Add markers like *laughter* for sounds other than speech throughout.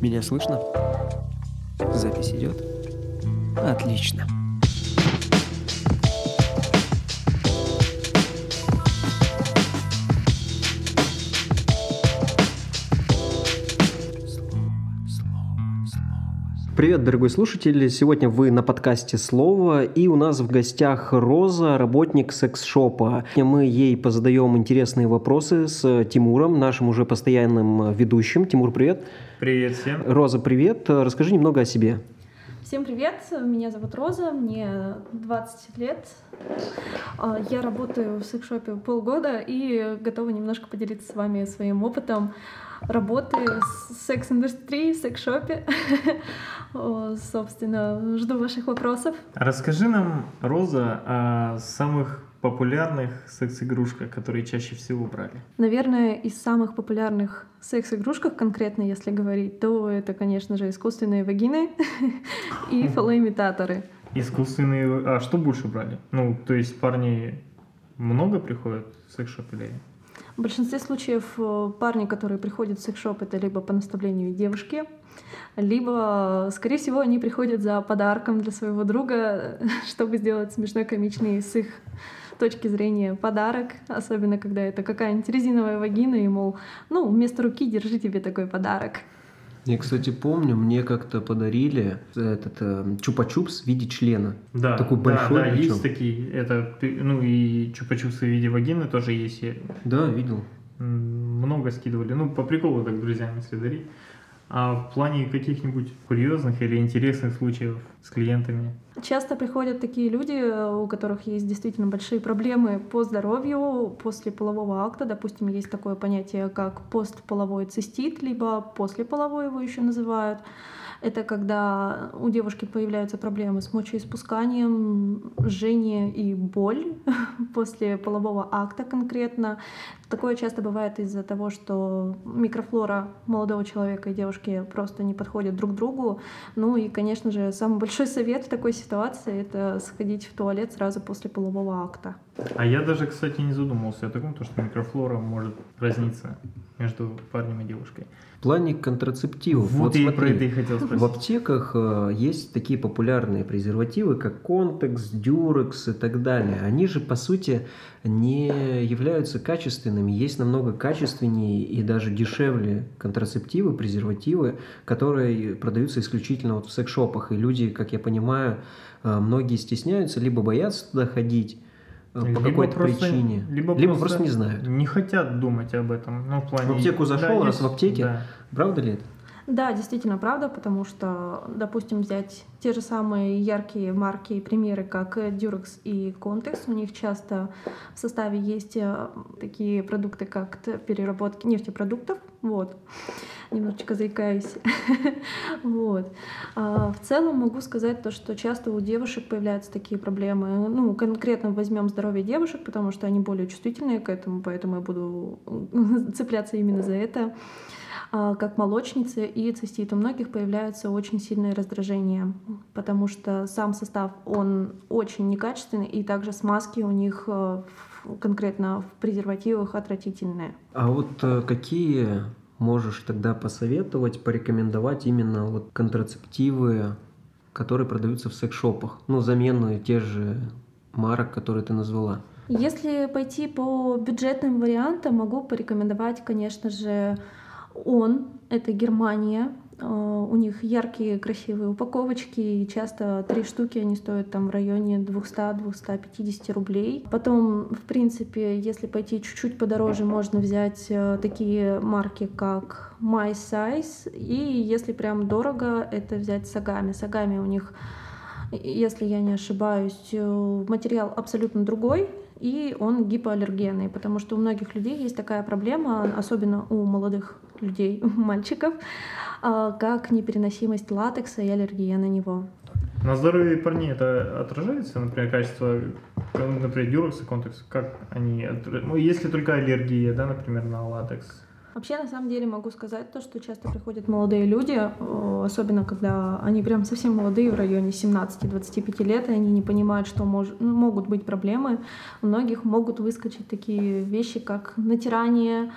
Меня слышно? Запись идет? Отлично. Привет, дорогой слушатель! Сегодня вы на подкасте «Слово», и у нас в гостях Роза, работник секс-шопа. Мы ей позадаем интересные вопросы с Тимуром, нашим уже постоянным ведущим. Тимур, привет! Привет всем! Роза, привет! Расскажи немного о себе. Всем привет, меня зовут Роза, мне 20 лет. А, я работаю в секс-шопе полгода и готова немножко поделиться с вами своим опытом работы в секс-индустрии, в секс-шопе. *laughs* Собственно, жду ваших вопросов. Расскажи нам, Роза, о самых популярных секс-игрушках, которые чаще всего брали? Наверное, из самых популярных секс-игрушках, конкретно если говорить, то это, конечно же, искусственные вагины *laughs* и фалоимитаторы. Искусственные... А что больше брали? Ну, то есть парни много приходят в секс-шоп или в большинстве случаев э, парни, которые приходят в секс-шоп, это либо по наставлению девушки, либо, скорее всего, они приходят за подарком для своего друга, *laughs* чтобы сделать смешной, комичный с их точки зрения подарок, особенно когда это какая-нибудь резиновая вагина, и, мол, ну, вместо руки держи тебе такой подарок. Я, кстати, помню, мне как-то подарили этот э, чупа-чупс в виде члена. Да, такой большой. Да, да есть такие. Это, ну и чупа-чупсы в виде вагины тоже есть. Да, видел. Много скидывали. Ну, по приколу так друзьям, если дарить. А в плане каких-нибудь курьезных или интересных случаев с клиентами? Часто приходят такие люди, у которых есть действительно большие проблемы по здоровью после полового акта. Допустим, есть такое понятие, как постполовой цистит, либо послеполовой его еще называют. Это когда у девушки появляются проблемы с мочеиспусканием, жжение и боль *laughs* после полового акта конкретно. Такое часто бывает из-за того, что микрофлора молодого человека и девушки просто не подходят друг другу. Ну и, конечно же, самый *laughs* большой совет в такой ситуации — это сходить в туалет сразу после полового акта. А я даже, кстати, не задумывался о таком, то, что микрофлора может разниться между парнем и девушкой. В плане контрацептивов. Вот, вот я смотри, про это и хотел спросить. В аптеках э, есть такие популярные презервативы, как Контекс, Дюрекс и так далее. Они же, по сути, не являются качественными. Есть намного качественнее и даже дешевле контрацептивы, презервативы, которые продаются исключительно вот в секс-шопах. И люди, как я понимаю, э, многие стесняются, либо боятся туда ходить, Э, по какой-то причине. Либо, либо просто, просто не знают. Не хотят думать об этом. Ну, в, плане... в аптеку зашел, да, раз в аптеке. Да. Правда ли это? Да, действительно правда, потому что, допустим, взять те же самые яркие марки и примеры, как Durex и Contex, у них часто в составе есть э, такие продукты, как переработки нефтепродуктов, вот, немножечко заикаюсь, *laughs* вот. А в целом могу сказать то, что часто у девушек появляются такие проблемы, ну, конкретно возьмем здоровье девушек, потому что они более чувствительные к этому, поэтому я буду *laughs* цепляться именно за это. А, как молочницы и цистит. У многих появляются очень сильные раздражения, потому что сам состав, он очень некачественный, и также смазки у них э, конкретно в презервативах отвратительные. А вот э, какие можешь тогда посоветовать, порекомендовать именно вот контрацептивы, которые продаются в секс-шопах? Ну, замену тех же марок, которые ты назвала. Если пойти по бюджетным вариантам, могу порекомендовать, конечно же, он, это Германия, э, у них яркие красивые упаковочки, и часто три штуки они стоят там в районе 200-250 рублей. Потом, в принципе, если пойти чуть-чуть подороже, можно взять э, такие марки, как My Size, и если прям дорого, это взять Сагами. Сагами у них, если я не ошибаюсь, э, материал абсолютно другой, и он гипоаллергенный, потому что у многих людей есть такая проблема, особенно у молодых людей, *laughs* у мальчиков, а, как непереносимость латекса и аллергия на него. На здоровье парней это отражается, например, качество, например, дюрекс и контекс, как они, ну, если только аллергия, да, например, на латекс? Вообще, на самом деле, могу сказать то, что часто приходят молодые люди, э, особенно когда они прям совсем молодые, в районе 17-25 лет, и они не понимают, что мож, ну, могут быть проблемы. У многих могут выскочить такие вещи, как натирание,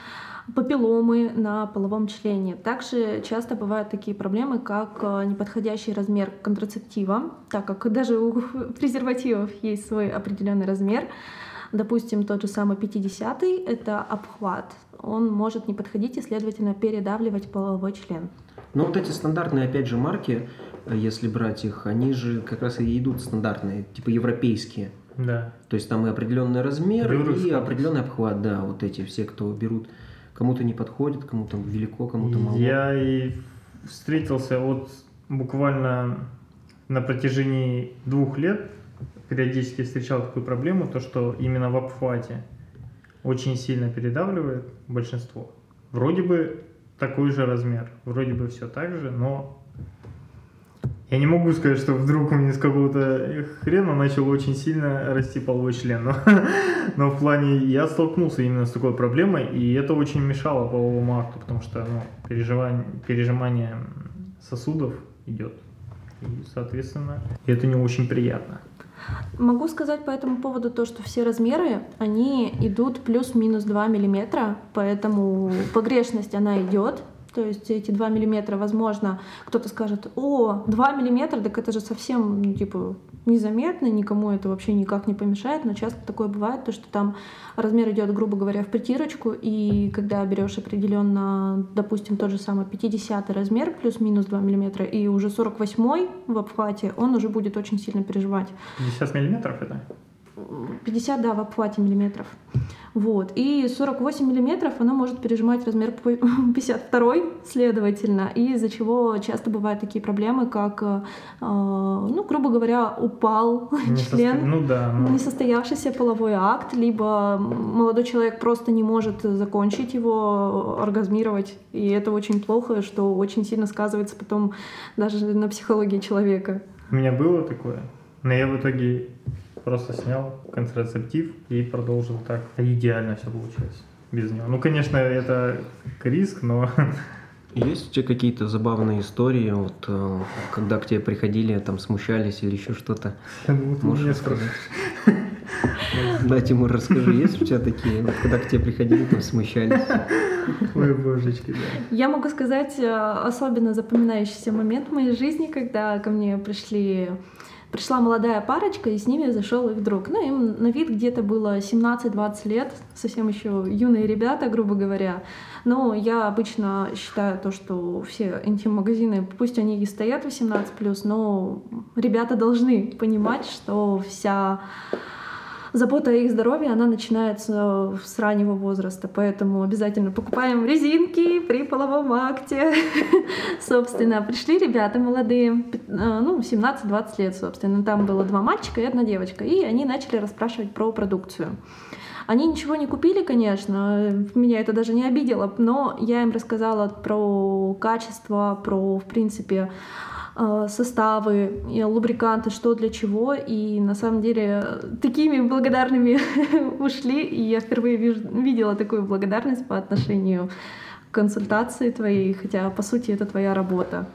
папилломы на половом члене. Также часто бывают такие проблемы, как э, неподходящий размер контрацептива, так как даже у *laughs* презервативов есть свой определенный размер. Допустим, тот же самый 50 это обхват. Он может не подходить и, следовательно, передавливать половой член. Но вот эти стандартные, опять же, марки, э, если брать их, они же как раз и идут стандартные, типа европейские. Да. То есть там и определенный размер, Рюрекс, и определенный обхват, да, вот эти все, кто берут, кому-то не подходит, кому-то велико, кому-то мало. Я и встретился вот буквально на протяжении двух лет, периодически встречал такую проблему, то что именно в обхвате очень сильно передавливает большинство. Вроде бы такой же размер, вроде бы все так же, но я не могу сказать, что вдруг у меня с какого-то хрена начал очень сильно расти половой член. Но, *laughs* но в плане я столкнулся именно с такой проблемой, и это очень мешало половому акту, потому что ну, переживание, пережимание сосудов идет. И, соответственно, это не очень приятно. Могу сказать по этому поводу то, что все размеры, они идут плюс-минус 2 миллиметра, поэтому погрешность она идет. То есть эти 2 миллиметра, возможно, кто-то скажет, о, 2 миллиметра, так это же совсем, ну, типа, незаметно, никому это вообще никак не помешает, но часто такое бывает, то, что там размер идет, грубо говоря, в притирочку, и когда берешь определенно, допустим, тот же самый 50 размер, плюс-минус 2 миллиметра, и уже 48 в обхвате, он уже будет очень сильно переживать. 50 миллиметров это? 50, да, в обхвате миллиметров. Вот. И 48 миллиметров она может пережимать размер 52, *laughs* следовательно, и из-за чего часто бывают такие проблемы, как, э, ну, грубо говоря, упал Не член, состо- Ну да. ну. несостоявшийся половой акт, либо молодой человек просто не может закончить его, оргазмировать, и это очень плохо, что очень сильно сказывается потом даже на психологии человека. У меня было такое, но я в итоге просто снял контрацептив и продолжил так. Идеально все получилось без него. Ну, конечно, это риск, но *laughs* Есть у тебя какие-то забавные истории, вот, э, когда к тебе приходили, там, смущались или еще что-то? ну, ты Можешь рассказать? Да, Тимур, расскажи, есть у тебя такие, вот, когда к тебе приходили, там, смущались? *laughs* Ой, божечки, да. Я могу сказать э, особенно запоминающийся момент в моей жизни, когда ко мне пришли Пришла молодая парочка, и с ними зашел их друг. Ну, им на вид где-то было 17-20 лет, совсем еще юные ребята, грубо говоря. Но я обычно считаю то, что все интим-магазины, пусть они и стоят 18+, но ребята должны понимать, что вся забота о их здоровье, она начинается с раннего возраста, поэтому обязательно покупаем резинки при половом акте. *laughs* Собственно, пришли ребята молодые, э, ну, 17-20 лет, собственно, там было два мальчика и одна девочка, и они начали расспрашивать про продукцию. Они ничего не купили, конечно, меня это даже не обидело, но я им рассказала про качество, про, в принципе, э, составы, и лубриканты, что для чего. И на самом деле такими благодарными *laughs* ушли. И я впервые виж- видела такую благодарность по отношению к консультации твоей, хотя по сути это твоя работа.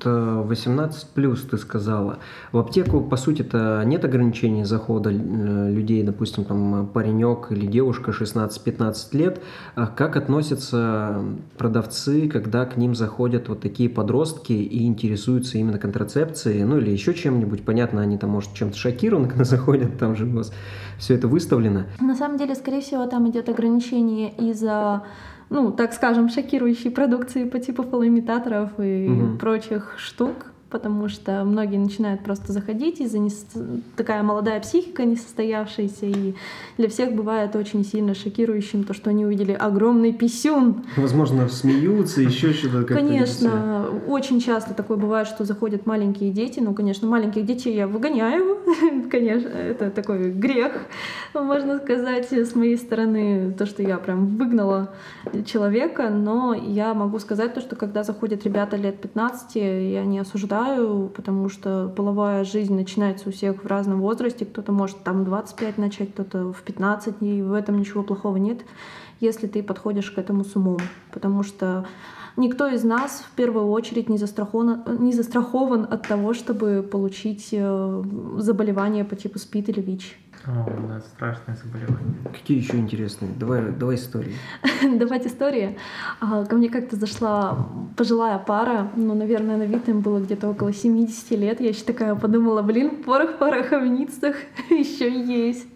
Это 18 плюс, ты сказала. В аптеку, по сути-то, нет ограничений захода э, людей, допустим, там паренек или девушка 16-15 лет. А как относятся продавцы, когда к ним заходят вот такие подростки и интересуются именно контрацепцией, ну или еще чем-нибудь? Понятно, они там, может, чем-то шокированы, когда *laughs* заходят, там же у вас все это выставлено. На самом деле, скорее всего, там идет ограничение из-за ну, так скажем, шокирующей продукции по типу фалоимитаторов и Мгм. прочих штук, потому что многие начинают просто заходить из-за несо- такая молодая психика несостоявшаяся, и для всех бывает очень сильно шокирующим то, что они увидели огромный писюн. Возможно, смеются, еще *laughs* что-то. как-то Конечно, очень часто такое бывает, что заходят маленькие дети. Ну, конечно, маленьких детей я выгоняю. *laughs* конечно, это такой грех, можно сказать, с моей стороны, то, что я прям выгнала человека. Но я могу сказать то, что когда заходят ребята лет 15, я не осуждаю, потому что половая жизнь начинается у всех в разном возрасте. Кто-то может там 25 начать, кто-то в 15, и в этом ничего плохого нет, если ты подходишь к этому с умом. Потому что никто из нас в первую очередь не застрахован, не застрахован от того, чтобы получить э, заболевание по типу СПИД или ВИЧ. О, да, страшное заболевание. Какие еще интересные? Давай, давай истории. *laughs* Давать истории. А, ко мне как-то зашла пожилая пара, ну, наверное, на вид им было где-то около 70 лет. Я еще такая подумала, блин, порох в пороховницах *laughs* еще есть.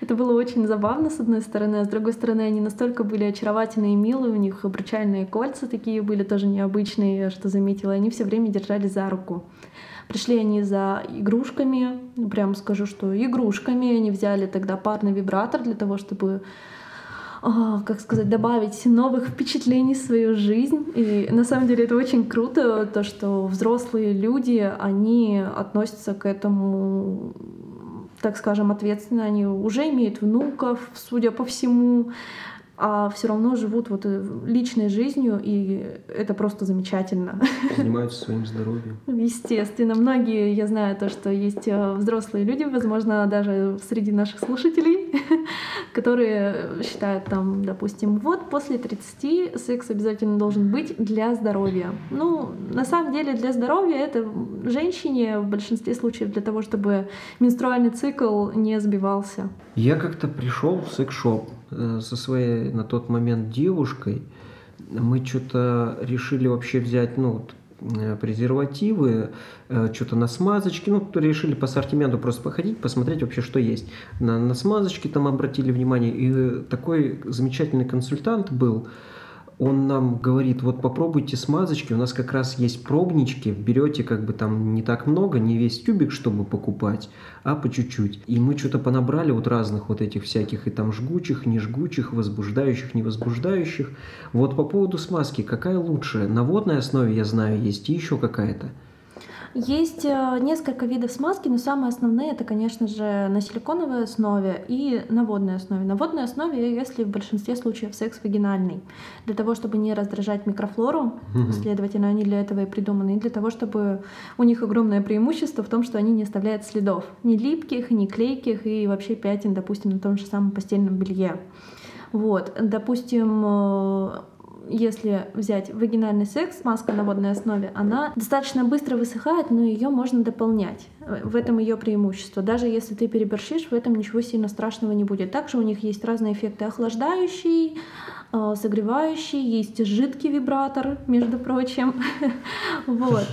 Это было очень забавно, с одной стороны, а с другой стороны, они настолько были очаровательные и милые, у них обручальные кольца такие были тоже необычные, что заметила, они все время держали за руку. Пришли они за игрушками, прям скажу, что игрушками. Они взяли тогда парный вибратор для того, чтобы а, как сказать, добавить новых впечатлений в свою жизнь. И на самом деле это очень круто, то, что взрослые люди, они относятся к этому так скажем, ответственно, они уже имеют внуков, судя по всему, а все равно живут вот э, личной жизнью, и это просто замечательно. Занимаются своим здоровьем. Естественно. Многие, я знаю то, что есть э, взрослые люди, возможно, даже среди наших слушателей, *laughs* которые считают там, допустим, вот после 30 секс обязательно должен быть для здоровья. Ну, на самом деле для здоровья это женщине в большинстве случаев для того, чтобы менструальный цикл не сбивался. Я как-то пришел в секс-шоп со своей на тот момент девушкой. Мы что-то решили вообще взять, ну, э, презервативы, э, что-то на смазочке, ну, решили по ассортименту просто походить, посмотреть вообще, что есть. На, на смазочке там обратили внимание, и такой замечательный консультант был, он нам говорит, вот попробуйте смазочки, у нас как раз есть пробнички, берете как бы там не так много, не весь тюбик, чтобы покупать, а по чуть-чуть. И мы что-то понабрали вот разных вот этих всяких и там жгучих, не жгучих, возбуждающих, не возбуждающих. Вот по поводу смазки, какая лучше? На водной основе, я знаю, есть и еще какая-то. Есть э, несколько видов смазки, но самые основные это, конечно же, на силиконовой основе и на водной основе. На водной основе, если в большинстве случаев секс вагинальный, для того, чтобы не раздражать микрофлору, угу. следовательно, они для этого и придуманы, и для того, чтобы у них огромное преимущество в том, что они не оставляют следов, ни липких, ни клейких и вообще пятен, допустим, на том же самом постельном белье. Вот, допустим, э, если взять вагинальный секс, маска на водной основе, она достаточно быстро высыхает, но ее можно дополнять. В этом ее преимущество. Даже если ты переборщишь, в этом ничего сильно страшного не будет. Также у них есть разные эффекты охлаждающий, э, согревающий, есть жидкий вибратор, между прочим. *laughs* Вот.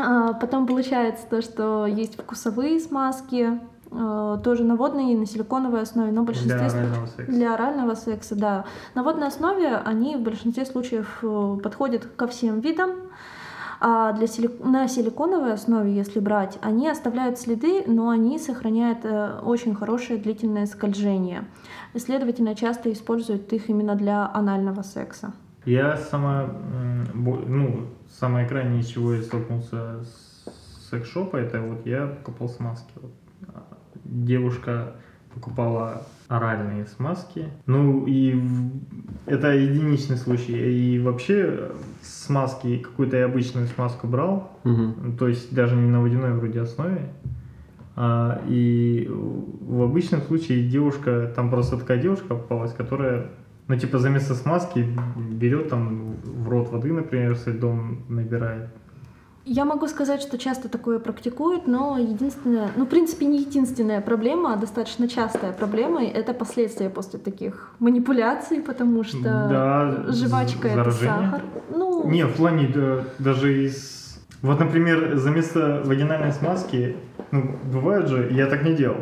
А, потом получается то, что есть вкусовые смазки, тоже на водной и на силиконовой основе, но в большинстве для орального секса. Для орального секса, да. На водной основе они в большинстве случаев э, подходят ко всем видам. А для силик... на силиконовой основе, если брать, они оставляют следы, но они сохраняют э, очень хорошее длительное скольжение. И, следовательно, часто используют их именно для анального секса. Я сама, ну, самое крайнее, чего я столкнулся с секс-шопа, это вот я покупал смазки. Вот девушка покупала оральные смазки. Ну и это единичный случай. И вообще смазки, какую-то я обычную смазку брал, угу. то есть даже не на водяной вроде основе. А, и в обычном случае девушка, там просто такая девушка попалась, которая, ну типа за место смазки берет там в рот воды, например, с льдом набирает я могу сказать, что часто такое практикуют, но единственная, ну, в принципе, не единственная проблема, а достаточно частая проблема — это последствия после таких манипуляций, потому что да, жвачка — это сахар. Ну... Не, в плане да, даже из... Вот, например, за место вагинальной смазки, ну, бывает же, я так не делал.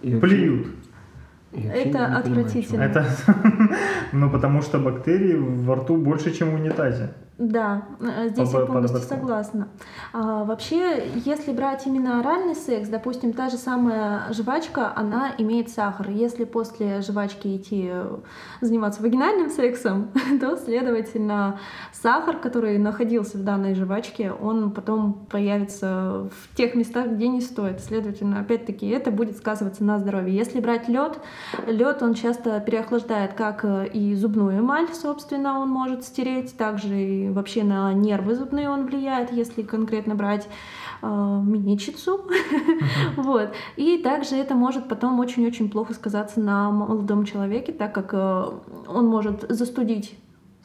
Плюют. Это отвратительно. Это, *laughs* ну, потому что бактерий во рту больше, чем в унитазе. Да, э, здесь По- я по полностью добавкам. согласна. А, вообще, если брать именно оральный секс, допустим, та же самая жвачка, она имеет сахар. Если после жвачки идти э, заниматься вагинальным сексом, *laughs* то, следовательно, сахар, который находился в данной жвачке, он потом появится в тех местах, где не стоит. Следовательно, опять-таки, это будет сказываться на здоровье. Если брать лед, лед он часто переохлаждает как э, и зубную эмаль, собственно, он может стереть, также и вообще на нервы зубные он влияет, если конкретно брать э, миничицу. *laughs* Вот. И также это может потом очень-очень плохо сказаться на молодом человеке, так как э, он может застудить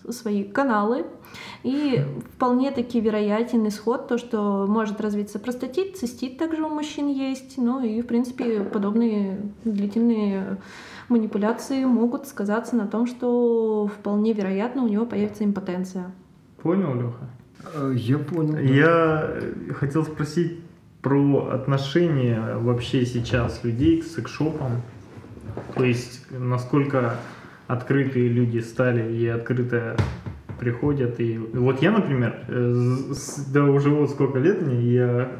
свои каналы. И вполне таки вероятен исход, то, что может развиться простатит, цистит также у мужчин есть. Ну и, в принципе, подобные длительные манипуляции могут сказаться на том, что вполне вероятно у него появится импотенция. Понял, Леха? Э, Я понял. Я э, хотел спросить про отношение вообще сейчас людей к секшопам. То есть, насколько открытые люди стали и открыто приходят. И вот я, например, э, да уже вот сколько лет мне, я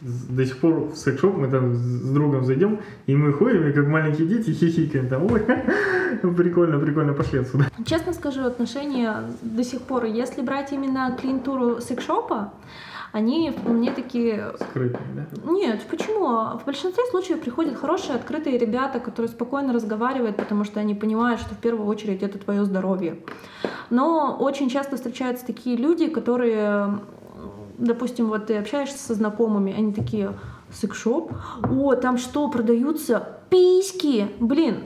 до сих пор в секшоп, мы там с другом зайдем, и мы ходим, и как маленькие дети хихикаем там, ой, *laughs* прикольно, прикольно, пошли отсюда. Честно скажу, отношения до сих пор, если брать именно клиентуру секшопа, они вполне такие Скрытые, да? Нет, почему? В большинстве случаев приходят хорошие, открытые ребята, которые спокойно разговаривают, потому что они понимают, что в первую очередь это твое здоровье. Но очень часто встречаются такие люди, которые, допустим, вот ты общаешься со знакомыми, они такие, секшоп? О, там что, продаются письки? Блин,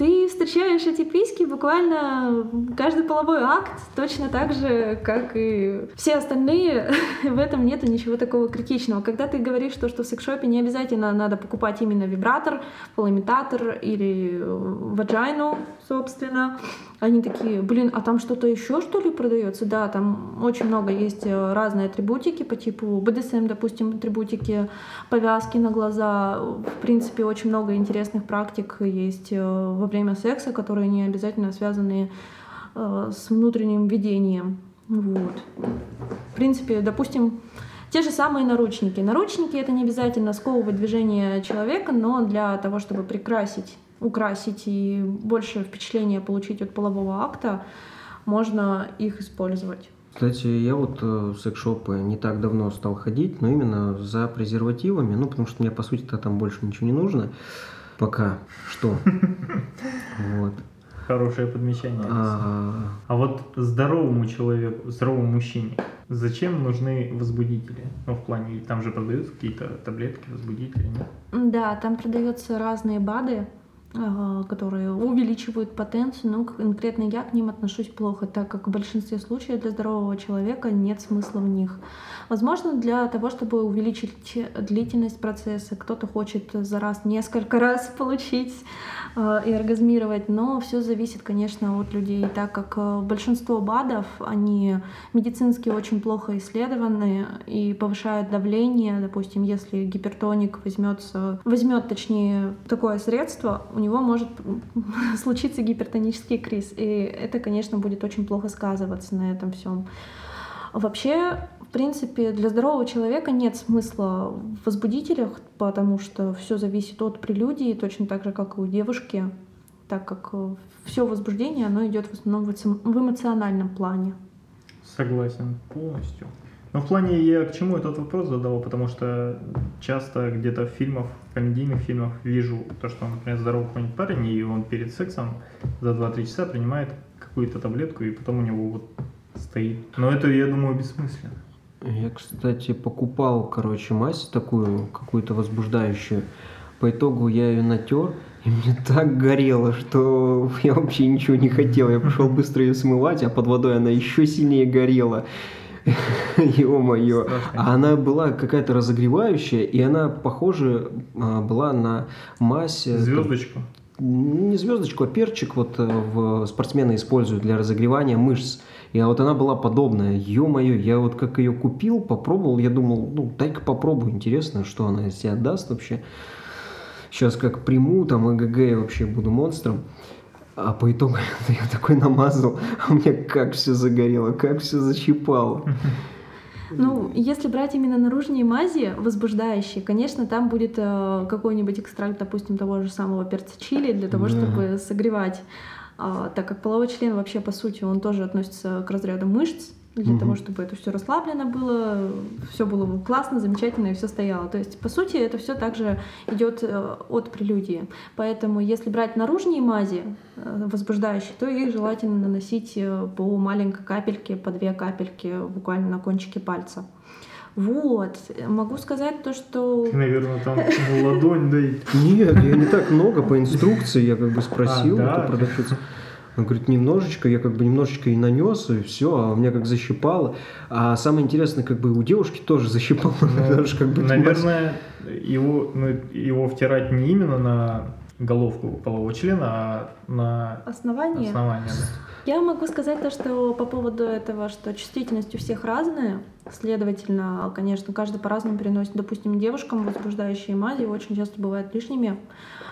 ты встречаешь эти письки буквально каждый половой акт, точно так же, как и все остальные. *laughs* В этом нету ничего такого критичного. Когда ты говоришь, то, что в секшопе не обязательно надо покупать именно вибратор, полимитатор или ваджайну, собственно, они такие, блин, а там что-то еще что ли продается? Да, там очень много есть э, разные атрибутики по типу BDSM, допустим, атрибутики, повязки на глаза. В принципе, очень много интересных практик есть э, во время секса, которые не обязательно связаны э, с внутренним видением. Вот. В принципе, допустим, те же самые наручники. Наручники это не обязательно сковывать движение человека, но для того, чтобы прикрасить, украсить и больше впечатления получить от полового акта, можно их использовать. Кстати, я вот э, в секс-шопы не так давно стал ходить, но именно за презервативами, ну, потому что мне, по сути-то, там больше ничего не нужно. Пока что. Вот. Хорошее подмечание. А, А вот здоровому человеку, здоровому мужчине, зачем нужны возбудители? Ну, в плане, там же продаются какие-то таблетки, возбудители, нет? Да, там продаются разные БАДы, которые увеличивают потенцию, но конкретно я к ним отношусь плохо, так как в большинстве случаев для здорового человека нет смысла в них. Возможно, для того, чтобы увеличить длительность процесса, кто-то хочет за раз несколько *laughs* раз получить э, и оргазмировать, но все зависит, конечно, от людей, так как э, большинство БАДов, они медицински очень плохо исследованы и повышают давление. Допустим, если гипертоник возьмется, возьмет, точнее, такое средство, у него может *laughs* случиться гипертонический криз. И это, конечно, будет очень плохо сказываться на этом всем. Вообще, в принципе, для здорового человека нет смысла в возбудителях, потому что все зависит от прелюдии, точно так же, как и у девушки, так как все возбуждение, оно идет в основном в эмоциональном плане. Согласен полностью. Но в плане я к чему этот вопрос задал, потому что часто где-то в фильмах, в комедийных фильмах вижу то, что, например, здоровый какой-нибудь парень, и он перед сексом за 2-3 часа принимает какую-то таблетку, и потом у него вот стоит. Но это, я думаю, бессмысленно. Я, кстати, покупал, короче, мазь такую, какую-то возбуждающую. По итогу я ее натер, и мне *laughs* так горело, что я вообще ничего не хотел. Я пошел быстро ее смывать, а под водой она еще сильнее горела. *laughs* Ё-моё. А она была какая-то разогревающая, и она, похоже, а, была на э, Звездочку. не звездочку, а перчик вот э, в спортсмены используют для разогревания мышц. И вот она была подобная. Ё-моё, я вот как ее купил, попробовал, я думал, ну, дай-ка попробую, интересно, что она из себя даст вообще. Сейчас как приму, там, ЭГГ, я вообще буду монстром. А по итогу *laughs* я такой намазал, а у меня как все загорело, как все защипало. Ну, если брать именно наружные мази, возбуждающие, конечно, там будет э, какой-нибудь экстракт, допустим, того же самого перца чили для того, Да. чтобы согревать. А, так как половой член вообще, по сути, он тоже относится к разряду мышц, для Мгм. того, чтобы это все расслаблено было, все было классно, замечательно и все стояло. То есть, по сути, это все также идет э, от прелюдии. Поэтому, если брать наружные мази э, возбуждающие, то их желательно наносить э, по маленькой капельке, по две капельки буквально на кончике пальца. Вот. Могу сказать то, что... Ты, наверное, там *laughs* ладонь, да и Нет, я не так много по инструкции, я как бы спросил А, да? продавщицу. Он говорит, немножечко, я как бы немножечко и нанес, и все, а у меня как защипало. А самое интересное, как бы у девушки тоже защипало, *laughs* потому что как бы Ну, Наверное, его, ну, его втирать не именно на головку полового члена, а на Основание. основание. Да. Я могу сказать то, что по поводу этого, что чувствительность у всех разная. Следовательно, конечно, каждый по-разному переносит. Допустим, девушкам возбуждающие мази очень часто бывают лишними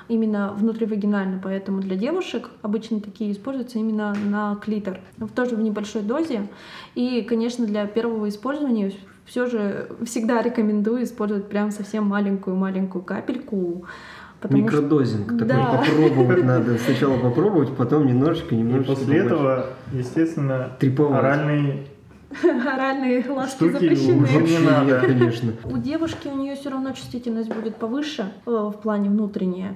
именно внутривагинально, поэтому для девушек обычно такие используются именно на клитор, в тоже в небольшой дозе. И, конечно, для первого использования все же всегда рекомендую использовать прям совсем маленькую-маленькую капельку, потому что Микродозинг такой Да. попробовать надо. Сначала попробовать, потом немножечко, И немножечко. после побольше. этого, естественно, Треповать. оральные *laughs* оральные ласки Штуки запрещены. не надо. нет, конечно. У девушки у нее все равно чувствительность будет повыше э, в плане внутренняя.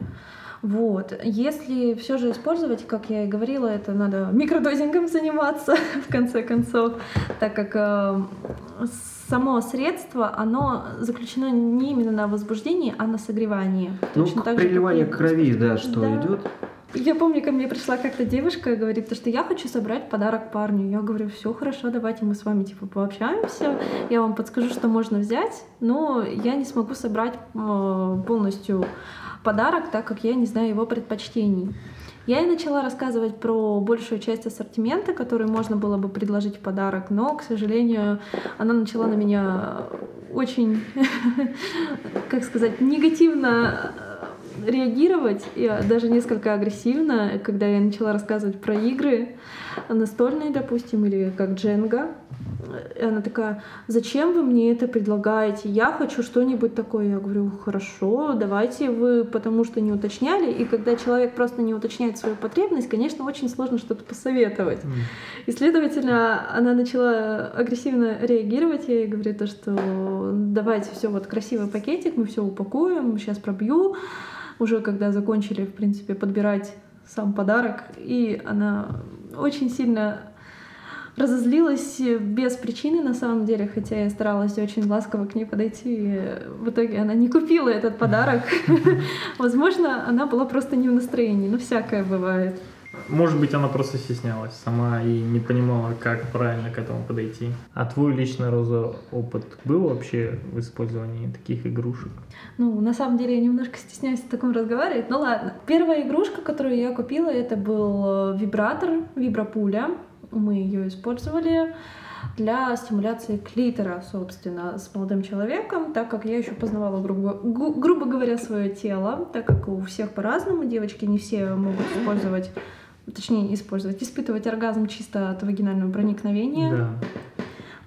Вот. Если все же использовать, как я и говорила, это надо микродозингом заниматься, *laughs* в конце концов, так как э, само средство, оно заключено не именно на возбуждении, а на согревании. Ну, Точно так же, как крови, да, что Да. идет. Я помню, ко мне пришла как-то девушка и говорит, то, что я хочу собрать подарок парню. Я говорю, все хорошо, давайте мы с вами типа пообщаемся, я вам подскажу, что можно взять, но я не смогу собрать полностью подарок, так как я не знаю его предпочтений. Я ей начала рассказывать про большую часть ассортимента, который можно было бы предложить в подарок, но, к сожалению, она начала на меня очень, *laughs* как сказать, негативно реагировать, и э, даже несколько агрессивно, когда я начала рассказывать про игры настольные, допустим, или как Дженга. И она такая, зачем вы мне это предлагаете? Я хочу что-нибудь такое. Я говорю, хорошо, давайте вы, потому что не уточняли. И когда человек просто не уточняет свою потребность, конечно, очень сложно что-то посоветовать. И, следовательно, она начала агрессивно реагировать. Я ей говорю то, что давайте все вот красивый пакетик, мы все упакуем, сейчас пробью. Уже когда закончили, в принципе, подбирать сам подарок, и она очень сильно разозлилась без причины на самом деле, хотя я старалась очень ласково к ней подойти. И в итоге она не купила этот подарок. *laughs* Возможно, она была просто не в настроении, но всякое бывает. Может быть, она просто стеснялась сама и не понимала, как правильно к этому подойти. А твой личный роза опыт был вообще в использовании таких игрушек? Ну, на самом деле, я немножко стесняюсь о таком разговаривать. Ну ладно. Первая игрушка, которую я купила, это был э, вибратор, вибропуля. Мы ее использовали для стимуляции клитора, собственно, с молодым человеком, так как я еще познавала, грубо, грубо говоря, свое тело, так как у всех по-разному, девочки не все могут использовать, точнее, не использовать, испытывать оргазм чисто от вагинального проникновения. Да.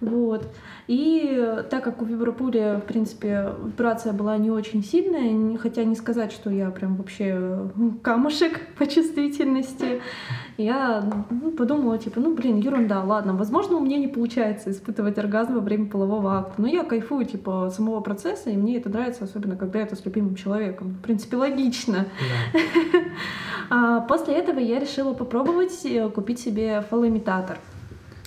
Вот. И э, так как у вибропули, в принципе, вибрация была не очень сильная, хотя не сказать, что я прям вообще э, камушек *laughs* по чувствительности, я ну, подумала, типа, ну, блин, ерунда, ладно, возможно, у меня не получается испытывать оргазм во время полового акта, но я кайфую, типа, самого процесса, и мне это нравится, особенно когда это с любимым человеком. В принципе, логично. да. *laughs* А после этого я решила попробовать э, купить себе фалоимитатор.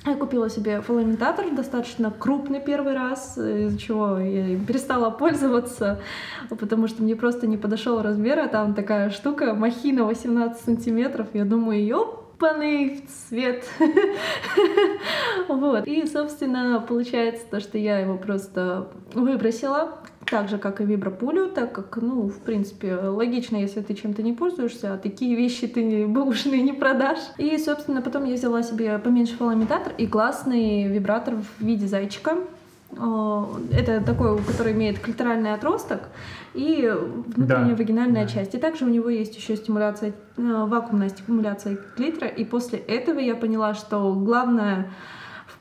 Я купила себе фалоимитатор достаточно крупный первый раз, из-за чего я перестала пользоваться, потому что мне просто не подошел размер, а там такая штука, махина 18 сантиметров, я думаю, ёпаный в цвет. *laughs* Вот. И, собственно, получается то, что я его просто выбросила, так же, как и вибропулю, так как, ну, в принципе, логично, если ты чем-то не пользуешься, а такие вещи ты бэушные не продашь. И, собственно, потом я взяла себе поменьше фалоимитатор и классный вибратор в виде зайчика. Э, это такой, который имеет клиторальный отросток и внутренняя Да. вагинальная Да. часть. И также у него есть еще стимуляция, э, вакуумная стимуляция клитора. И после этого я поняла, что главное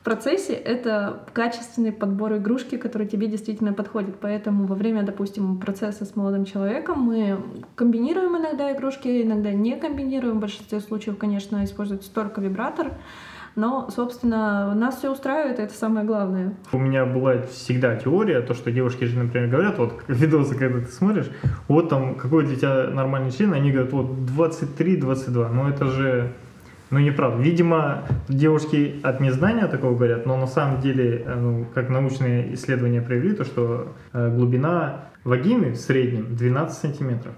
в процессе это качественный подбор игрушки, который тебе действительно подходит. Поэтому во время, допустим, процесса с молодым человеком мы комбинируем иногда игрушки, иногда не комбинируем. В большинстве случаев, конечно, используется только вибратор. Но, собственно, нас все устраивает, это самое главное. У меня была всегда теория, то, что девушки же, например, говорят, вот видосы, когда ты смотришь, вот там, какой для тебя нормальный член, они говорят, вот 23-22, но это же, ну, неправда. Видимо, девушки от незнания такого говорят, но на самом деле, э, ну, как научные исследования привели, то, что э, глубина вагины в среднем 12 сантиметров.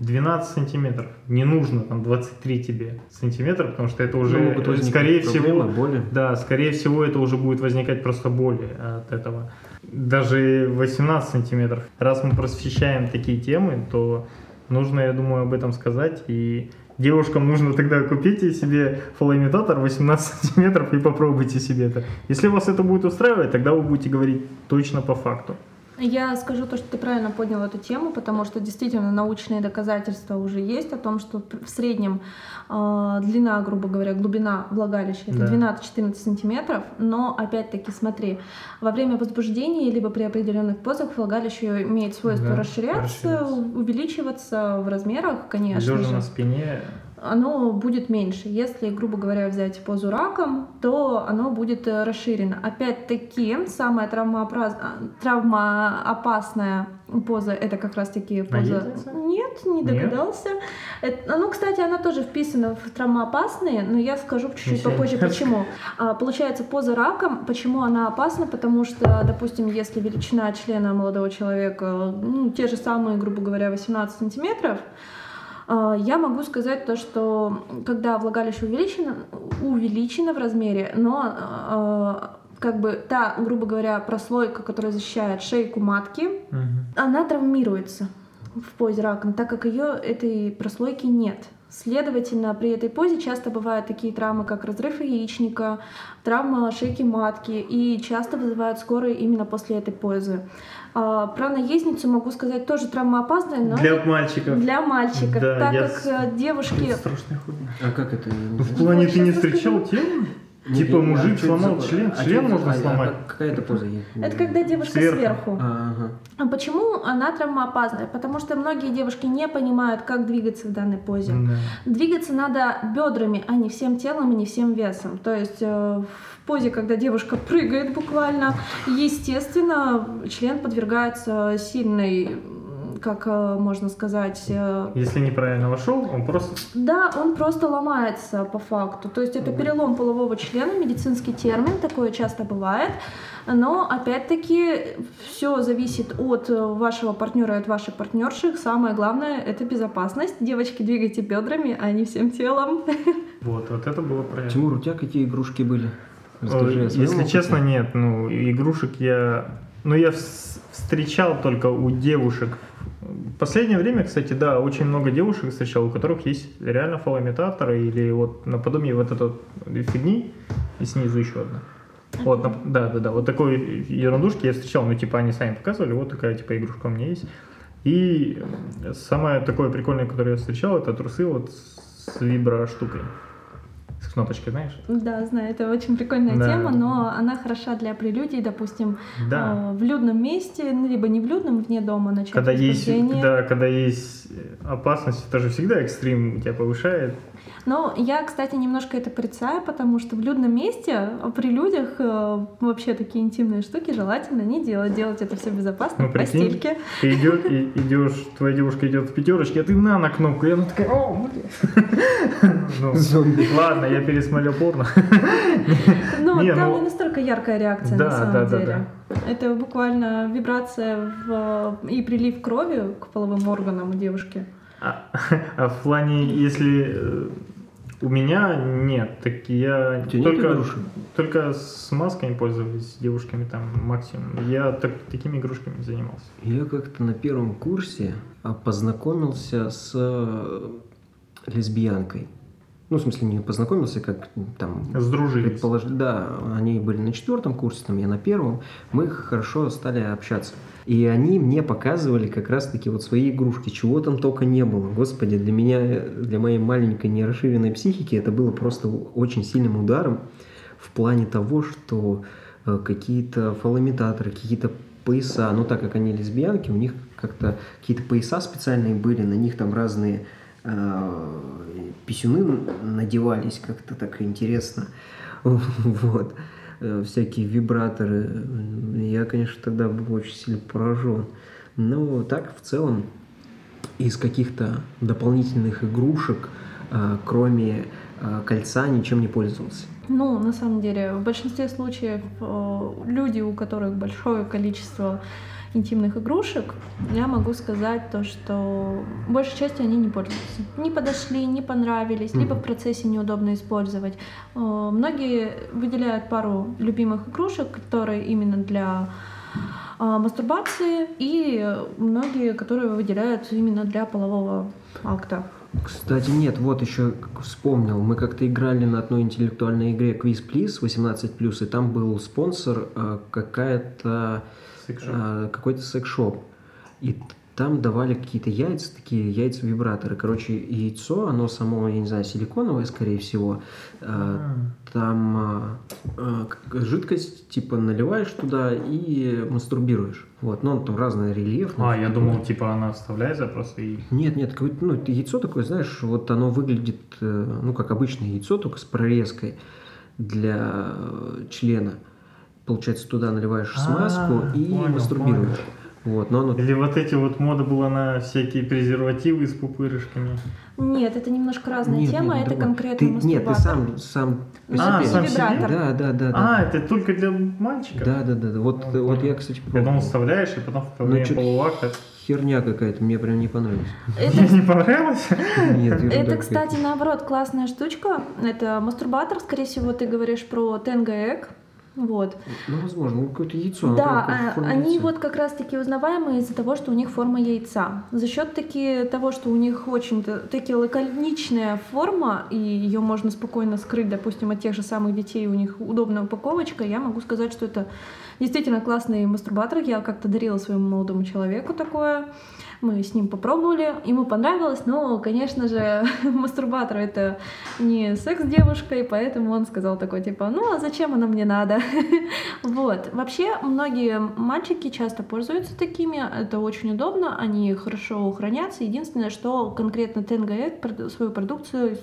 12 сантиметров. Не нужно там 23 тебе сантиметров, потому что это уже, Ну, э, скорее всего, проблемы, боли. да, скорее всего, это уже будет возникать просто боли от этого. Даже 18 сантиметров. Раз мы просвещаем такие темы, то нужно, я думаю, об этом сказать. И девушкам нужно тогда купите себе фалоимитатор 18 *laughs* сантиметров и попробуйте себе это. Если вас это будет устраивать, тогда вы будете говорить точно по факту. Я скажу то, что ты правильно поднял эту тему, потому что действительно научные доказательства уже есть о том, что в среднем э, длина, грубо говоря, глубина влагалища это Да. 12-14 сантиметров, но опять-таки смотри, во время возбуждения либо при определенных позах влагалище имеет свойство Да, расширяться, расширяться. увеличиваться в размерах, конечно Лежа же на спине, оно будет меньше. Если, грубо говоря, взять позу раком, то оно будет э, расширено. Опять-таки, самая травмоопраз- а, травмоопасная поза это как раз-таки поза... Наездница? Нет, не Нет? догадался. Это- ну, кстати, она тоже вписана в травмоопасные, но я скажу чуть-чуть попозже, почему. А, получается, поза раком, почему она опасна? Потому что, допустим, если величина члена молодого человека, ну, те же самые, грубо говоря, 18 сантиметров, я могу сказать то, что когда влагалище увеличено, увеличено в размере, но а, как бы та, грубо говоря, прослойка, которая защищает шейку матки, мгм. она травмируется в позе раком, так как ее этой прослойки нет. Следовательно, при этой позе часто бывают такие травмы, как разрыв яичника, травма шейки матки, и часто вызывают скорые именно после этой позы. А, Про наездницу могу сказать тоже травмоопасная, но для мальчиков. для мальчиков, Да, так я как с- э, девушки... Страшная хуйня. А как это? В плане ты не встречал тему? Типа мужик а сломал член, а член можно а- сломать. как- Какая это поза? Я- Это когда девушка Сверху. А, почему она травмоопасная? Потому что многие девушки не понимают, как двигаться в данной позе. Двигаться надо бедрами, а не всем телом и не всем весом. То есть э, в позе, когда девушка прыгает буквально, естественно, член подвергается сильной, как э, можно сказать, э, Если неправильно вошел, он просто... да, он просто ломается по факту. То есть это перелом полового члена, медицинский термин, такое часто бывает. Но опять-таки все зависит от э, вашего партнера и от вашей партнерши. Самое главное это безопасность. Девочки, двигайте бедрами, а не всем телом. *laughs* Вот, вот это было правильно. Тимур, у тебя какие игрушки были? Расскажи Если опыте. честно, нет. Ну, игрушек я... Ну, я вс- встречал только у девушек. В последнее время, кстати, да, очень много девушек встречал, у которых есть реально фалоимитаторы или вот наподобие вот этой вот фигни и снизу еще одна. Вот, да, да, да, вот такой ерундушки я встречал, ну, типа, они сами показывали, вот такая, типа, игрушка у меня есть. И самое такое прикольное, которое я встречал, это трусы вот с вибро штукой. С кнопочкой, знаешь? Да, знаю, это очень прикольная Да. тема, но она хороша для прелюдий, допустим, Да. э, в людном месте, ну, либо не в людном, вне дома начать Когда есть, да, когда есть опасность, это же всегда экстрим тебя повышает. Но я, кстати, немножко это порицаю, потому что в людном месте, а при людях э, вообще такие интимные штуки желательно не делать. Делать это все безопасно Ну, в постельке. Ты идешь, и, идешь, твоя девушка идет в пятерочке, а ты на на кнопку, и она такая, о, блин. *laughs* Ну, Зомби. Ладно, я пересмотрел порно. Но Не, там ну- не настолько яркая реакция на самом деле. Это буквально вибрация в, и прилив крови к половым органам у девушки. А, а в плане, если э, у меня нет, так я только, игрушек? только с масками пользовались, с девушками там максимум. Я так, такими игрушками занимался. Я как-то на первом курсе а, познакомился с э, лесбиянкой. Ну, в смысле, не познакомился, как там... Сдружились. Предполож... Да, они были на четвертом курсе, там я на первом. Мы хорошо стали общаться. И они мне показывали как раз-таки вот свои игрушки, чего там только не было. Господи, для меня, для моей маленькой нерасширенной психики это было просто очень сильным ударом в плане того, что э, какие-то фалоимитаторы, какие-то пояса, ну так как они лесбиянки, у них как-то какие-то пояса специальные были, на них там разные э, писюны надевались, как-то так интересно. *laughs* Вот. Э, всякие вибраторы. Я, конечно, тогда был очень сильно поражен. Но так, в целом, из каких-то дополнительных игрушек, э, кроме э, кольца, ничем не пользовался. Ну, на самом деле, в большинстве случаев люди, у которых большое количество интимных игрушек, я могу сказать то, что большей части они не пользуются. Не подошли, не понравились, mm-hmm. либо в процессе неудобно использовать. Э, многие выделяют пару любимых игрушек, которые именно для э, мастурбации, и многие, которые выделяют именно для полового акта. Кстати, нет, вот еще вспомнил. Мы как-то играли на одной интеллектуальной игре Quiz Please 18+, и там был спонсор э, какая-то а, какой-то секс-шоп. И там давали какие-то яйца, такие яйца-вибраторы. Короче, яйцо, оно само, я не знаю, силиконовое, скорее всего. А, там а, а, жидкость, типа, наливаешь туда и мастурбируешь. Вот, но он там разный рельеф. А, я думал, типа, она вставляется просто и... Нет, нет, ну, яйцо такое, знаешь, вот оно выглядит, э, ну, как обычное яйцо, только с прорезкой для члена получается, туда наливаешь смазку а, и понял, мастурбируешь. Вот, но оно... Или вот эти вот мода была на всякие презервативы с пупырышками. Нет, это немножко разная нет, тема, нет, это другой. конкретно ты, Нет, ты сам, сам по а, себе. сам себе? Да, да, да, да. А, это только для мальчиков? Да, да, да. Вот, вот, вот я, кстати. Я думал, вставляешь, и потом в время ну, полувакта... Херня какая-то, мне прям не понравилось. Это... Не понравилось? Нет, Это, кстати, наоборот, классная штучка. Это мастурбатор, скорее всего, ты говоришь про Тенгаэк. Вот. Ну, возможно, ну, какое-то яйцо. Да, а, они вот как раз-таки узнаваемые из-за того, что у них форма яйца. За счет таки того, что у них очень таки лаконичная форма, и ее можно спокойно скрыть, допустим, от тех же самых детей, у них удобная упаковочка, я могу сказать, что это действительно классный мастурбатор. Я как-то дарила своему молодому человеку такое. Мы с ним попробовали, ему понравилось, но, конечно же, *laughs* мастурбатор это не секс с девушкой, поэтому он сказал такой, типа, ну а зачем оно мне надо? *laughs* Вот. Вообще, многие мальчики часто пользуются такими, это очень удобно, они хорошо хранятся. Единственное, что конкретно ТНГ свою продукцию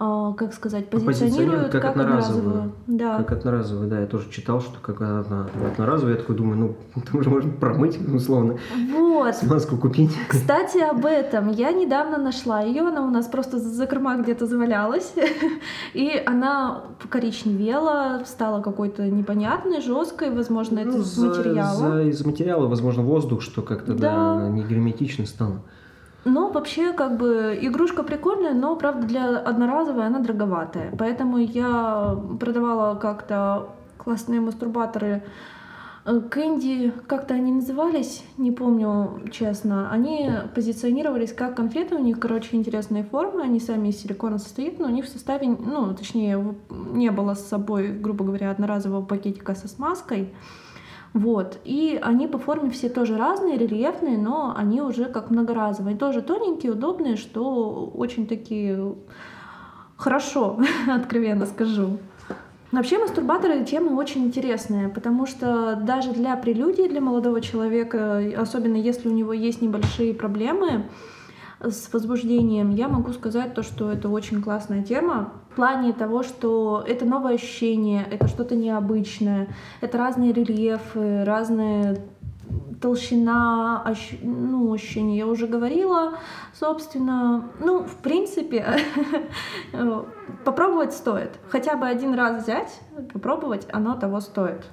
как сказать, позиционируют как, как одноразовую. Да. Как одноразовую, да. Я тоже читал, что как одноразовую. Я такой думаю, ну, *laughs* там уже можно промыть, условно. Вот. Смазку купить. Кстати, об этом. Я недавно нашла ее. Она у нас просто за корма где-то завалялась. *laughs* И она коричневела, стала какой-то непонятной, жесткой. Возможно, ну, это из материала. За, из материала, возможно, воздух, что как-то, да, да не герметично стало. Но вообще, как бы, игрушка прикольная, но, правда, для одноразовой она дороговатая. Поэтому я продавала как-то классные мастурбаторы э, Кэнди, как-то они назывались, не помню честно, они позиционировались как конфеты, у них, короче, интересные формы, они сами из силикона состоят, но у них в составе, ну, точнее, не было с собой, грубо говоря, одноразового пакетика со смазкой, вот. И они по форме все тоже разные, рельефные, но они уже как многоразовые. Тоже тоненькие, удобные, что очень такие хорошо, *laughs* откровенно скажу. Вообще мастурбаторы тема очень интересная, потому что даже для прелюдии, для молодого человека, особенно если у него есть небольшие проблемы, с возбуждением, я могу сказать то, что это очень классная тема в плане того, что это новое ощущение, это что-то необычное, это разные рельефы, разные толщина ощ... ну, ощущений я уже говорила, собственно. Ну, в принципе, *laughs* попробовать стоит. Хотя бы один раз взять, попробовать, оно того стоит.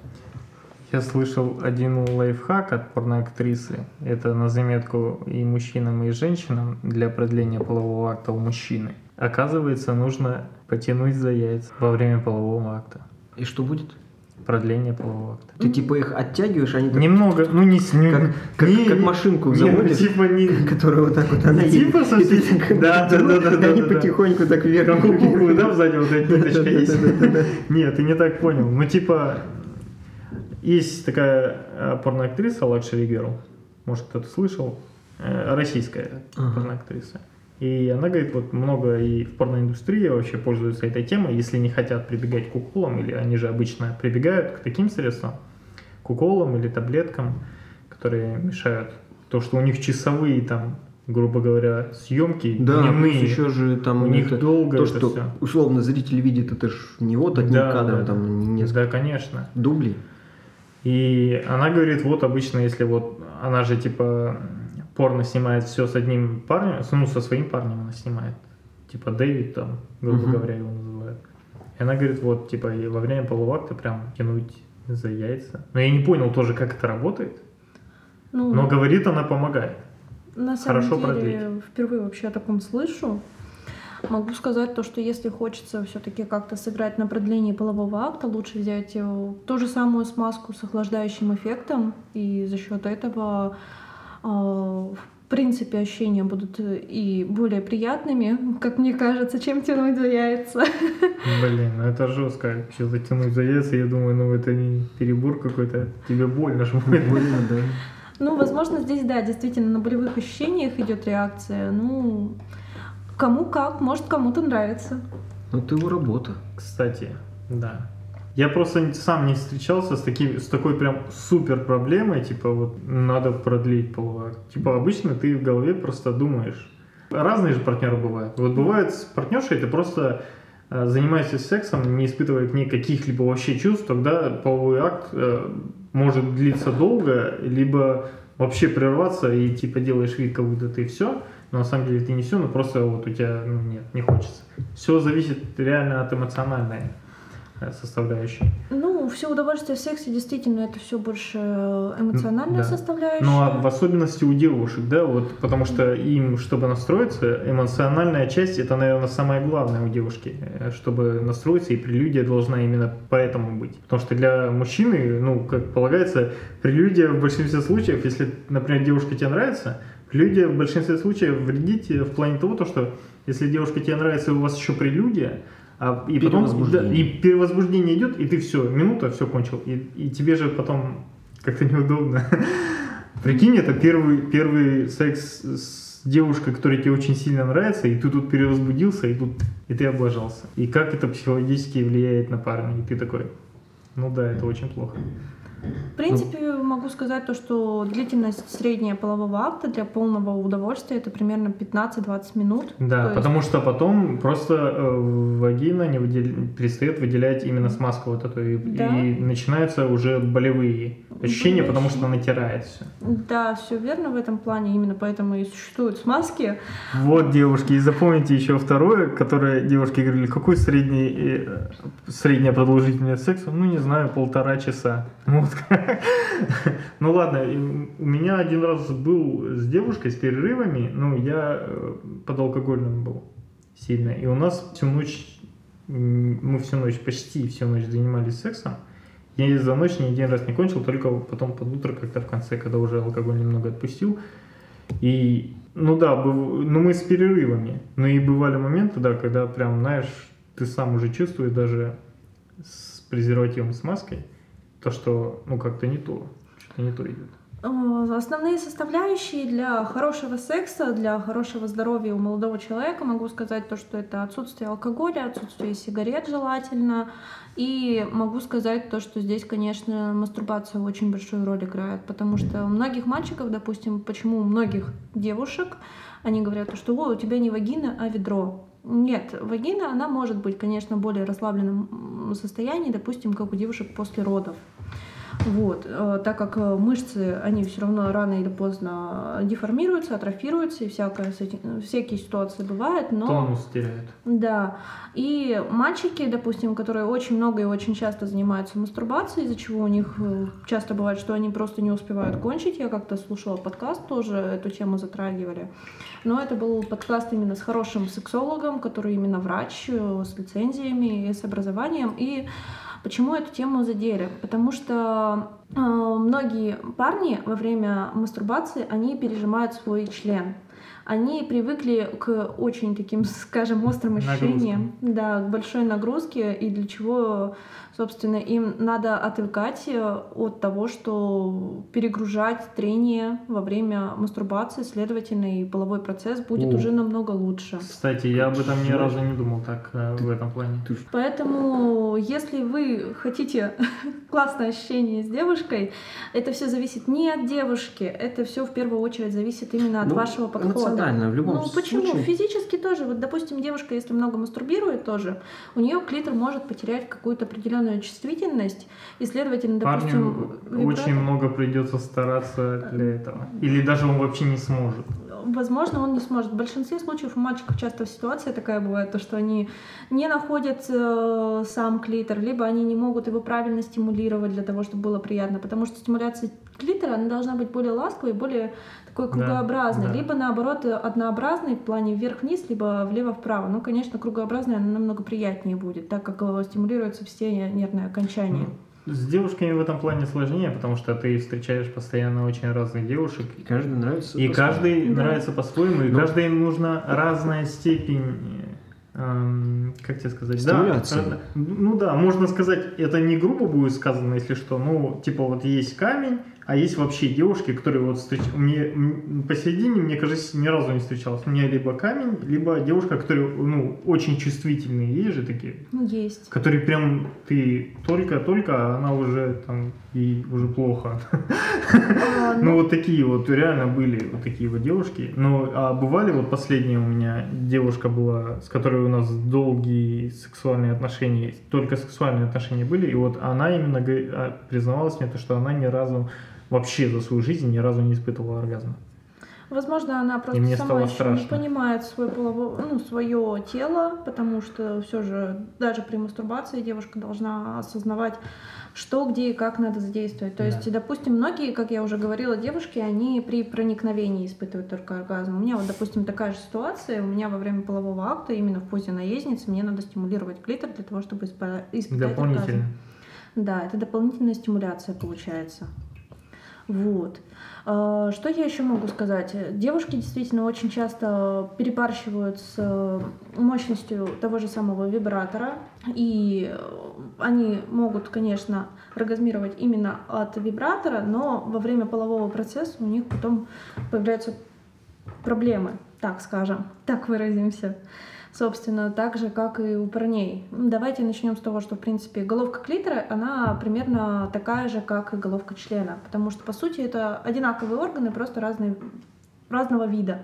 Я слышал один лайфхак от порноактрисы. Это на заметку и мужчинам, и женщинам для продления полового акта у мужчины. Оказывается, нужно потянуть за яйца во время полового акта. И что будет? продление полового акта. Ты типа их оттягиваешь, они так, Немного, ну не с не- как, как, не- как машинку заводишь, типа не... которая вот так вот она Не типа ты совсем- так Да, да, да, да, да, Они да, да. потихоньку так вверх. Как у куклы, да, сзади вот эта ниточка есть? Нет, ты не так понял. Ну, типа, есть такая э, порноактриса Luxury Girl, может, кто-то слышал, э, российская Ага. порноактриса. И она говорит, вот много и в порноиндустрии вообще пользуются этой темой, если не хотят прибегать к уколам, или они же обычно прибегают к таким средствам, к уколам или таблеткам, которые мешают. То, что у них часовые там, грубо говоря, съемки Да, дневные, еще же там у них это- долго то, это что всё. условно зритель видит, это ж не вот одним Да, кадром, да, там не несколько Да, конечно. дублей. И она говорит, вот обычно, если вот она же типа порно снимает все с одним парнем, ну со своим парнем она снимает, типа Дэвид там, грубо Мгм. говоря, его называют. И она говорит, вот типа и во время полового акта прям тянуть за яйца. Но я не понял тоже, как это работает. Ну, Но говорит, она помогает. На самом Хорошо деле, продлить. впервые вообще о таком слышу. Могу сказать то, что если хочется все-таки как-то сыграть на продлении полового акта, лучше взять э, ту же самую смазку с охлаждающим эффектом, и за счет этого, э, в принципе, ощущения будут э, и более приятными, как мне кажется, чем тянуть за яйца. Блин, ну это жестко. Все затянуть за яйца, я думаю, ну это не перебор какой-то. Тебе больно же будет. Больно, да. Ну, возможно, здесь, да, действительно, на болевых ощущениях идет реакция. Ну, кому как, может, кому-то нравится. Ну, это его работа. Кстати, да. Я просто сам не встречался с, таким, с такой прям супер проблемой, типа вот надо продлить половой акт. Типа обычно ты в голове просто думаешь. Разные же партнеры бывают. Вот бывает с партнершей ты просто э, занимаешься сексом, не испытывая к ней каких-либо вообще чувств, тогда половой акт э, может длиться долго, либо вообще прерваться и типа делаешь вид, как будто ты все, но на самом деле ты не все, но просто вот у тебя ну, нет, не хочется. Все зависит реально от эмоциональной э, составляющей. Ну, все удовольствие в сексе действительно это все больше эмоциональная Да. составляющая. Ну, а в особенности у девушек, да, вот, потому что им, чтобы настроиться, эмоциональная часть, это, наверное, самое главное у девушки, э, чтобы настроиться, и прелюдия должна именно поэтому быть. Потому что для мужчины, ну, как полагается, прелюдия в большинстве случаев, если, например, девушка тебе нравится, прелюдия в большинстве случаев вредит тебе в плане того, то, что если девушка тебе нравится, и у вас еще прелюдия, а, и потом да, и перевозбуждение идет, и ты все, минута, все кончил. И, и тебе же потом как-то неудобно. *laughs* Прикинь, это первый, первый секс с девушкой, которая тебе очень сильно нравится, и ты тут перевозбудился, и тут и ты облажался. И как это психологически влияет на парня? И ты такой, ну да, это очень плохо. В принципе, могу сказать то, что длительность средняя полового акта для полного удовольствия это примерно 15-20 минут. Да, То есть- потому что потом просто э, вагина не выдел- перестает выделять именно смазку вот эту, и, Да. и начинаются уже болевые ощущения, Болевые потому что натирает все. Да, все верно в этом плане, именно поэтому и существуют смазки. Вот, девушки, и запомните еще второе, которое девушки говорили, какой средний, э, средняя продолжительность секса? Ну, не знаю, полтора часа. Вот. *laughs* Ну ладно, у меня один раз был с девушкой с перерывами, ну, я э, под алкогольным был сильно, и у нас всю ночь, мы всю ночь, почти всю ночь занимались сексом, я за ночь ни один раз не кончил, только потом под утро как-то в конце, когда уже алкоголь немного отпустил, и, ну да, быв- ну мы с перерывами. Но и бывали моменты, да, когда прям, знаешь, ты сам уже чувствуешь даже с презервативом, с маской, то, что, ну, как-то не то, что-то не то идет. Э, Основные составляющие для хорошего секса, для хорошего здоровья у молодого человека, могу сказать то, что это отсутствие алкоголя, отсутствие сигарет желательно. И могу сказать то, что здесь, конечно, мастурбация очень большую роль играет, потому что у многих мальчиков, допустим, почему у многих девушек, они говорят, что «О, у тебя не вагина, а ведро». Нет, вагина, она может быть, конечно, в более расслабленном состоянии, допустим, как у девушек после родов. Вот, э, так как э, мышцы, они все равно рано или поздно деформируются, атрофируются, и всякое, всякие ситуации бывают, но... Тонус теряет. Да. И мальчики, допустим, которые очень много и очень часто занимаются мастурбацией, из-за чего у них э, часто бывает, что они просто не успевают кончить. Я как-то слушала подкаст, тоже эту тему затрагивали. Но это был подкаст именно с хорошим сексологом, который именно врач, с лицензиями и с образованием. И Почему эту тему задели? Потому что э, многие парни во время мастурбации, они пережимают свой член они привыкли к очень таким, *laughs* скажем, острым ощущениям, Нагрузкам. да, к большой нагрузке, и для чего, собственно, им надо отвлекать э, от того, что перегружать трение во время мастурбации, следовательно, и половой процесс будет О. уже намного лучше. Кстати, я об этом ни разу не думал так э, в этом плане. Ты Поэтому, если вы хотите *laughs* классное ощущение с девушкой, это все зависит не от девушки, это все в первую очередь зависит именно от Ну, вашего подхода. Эмоционально, в любом ну почему? случае. Физически тоже. Вот, допустим, девушка, если много мастурбирует тоже, у нее клитор может потерять какую-то определенную чувствительность, и, следовательно, допустим, Парню очень много придется стараться для этого. Или даже он вообще не сможет. Возможно, он не сможет. В большинстве случаев у мальчиков часто ситуация такая бывает, то, что они не находят э, сам клитор, либо они не могут его правильно стимулировать для того, чтобы было приятно, потому что стимуляция клитора, она должна быть более ласковой, более такой Да, кругообразной, да. либо наоборот э, однообразной в плане вверх-вниз, либо влево-вправо. Ну, конечно, кругообразная она намного приятнее будет, так как э, стимулируются все нервные окончания. С девушками в этом плане сложнее, потому что ты встречаешь постоянно очень разных девушек. И каждый нравится. И по-своему. каждый Да. нравится по-своему, и Ну. каждой нужна разная степень, эм, как тебе сказать, Стимуляции. Да, ну да, можно сказать, это не грубо будет сказано, если что, ну, типа вот есть камень, а есть вообще девушки, которые вот встреч... мне посередине, мне кажется, ни разу не встречалась. У меня либо камень, либо девушка, которые, ну, очень чувствительные, есть же такие, Ну, Есть. которые прям ты только-только, а она уже там, и уже плохо. А, Ну, вот такие вот реально были вот такие вот девушки. Ну, а бывали вот последние у меня девушка была, с которой у нас долгие сексуальные отношения, только сексуальные отношения были, и вот она именно а, признавалась мне, то, что она ни разу вообще за свою жизнь ни разу не испытывала оргазма. Возможно, она просто сама еще не страшно. понимает свой полово... ну, свое тело, потому что все же даже при мастурбации девушка должна осознавать, что, где и как надо задействовать. То Да. есть, допустим, многие, как я уже говорила, девушки, они при проникновении испытывают только оргазм. У меня вот, допустим, такая же ситуация. У меня во время полового акта, именно в позе наездницы, мне надо стимулировать клитор для того, чтобы испытать оргазм. Да, это дополнительная стимуляция получается. Вот. А, Что я еще могу сказать? Девушки действительно очень часто перебарщивают с э, мощностью того же самого вибратора, и они могут, конечно, оргазмировать именно от вибратора, но во время полового процесса у них потом появляются проблемы, так скажем, так выразимся. Собственно, так же, как и у парней. Ну, Давайте начнем с того, что, в принципе, головка клитора, она примерно такая же, как и головка члена. Потому что, по сути, это одинаковые органы, просто разные, разного вида.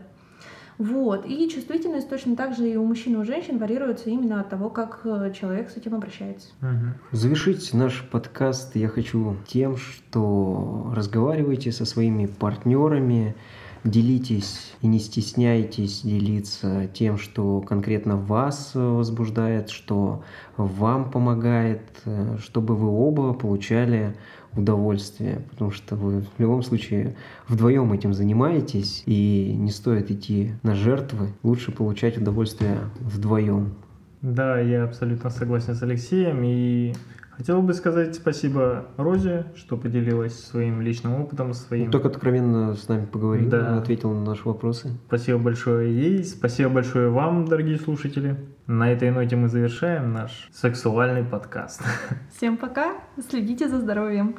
Вот. И чувствительность точно так же и у мужчин, и у женщин варьируется именно от того, как э, человек с этим обращается. Мгм. Завершить наш подкаст я хочу тем, что разговаривайте со своими партнерами, делитесь и не стесняйтесь делиться тем, что конкретно вас возбуждает, что вам помогает, чтобы вы оба получали удовольствие, потому что вы в любом случае вдвоем этим занимаетесь, и не стоит идти на жертвы, лучше получать удовольствие вдвоем. Да, я абсолютно согласен с Алексеем и хотел бы сказать спасибо Розе, что поделилась своим личным опытом, своим. Ну, Так откровенно с нами поговорил, Да. ответил на наши вопросы. Спасибо большое ей, спасибо большое вам, дорогие слушатели. На этой ноте мы завершаем наш сексуальный подкаст. Всем пока, следите за здоровьем.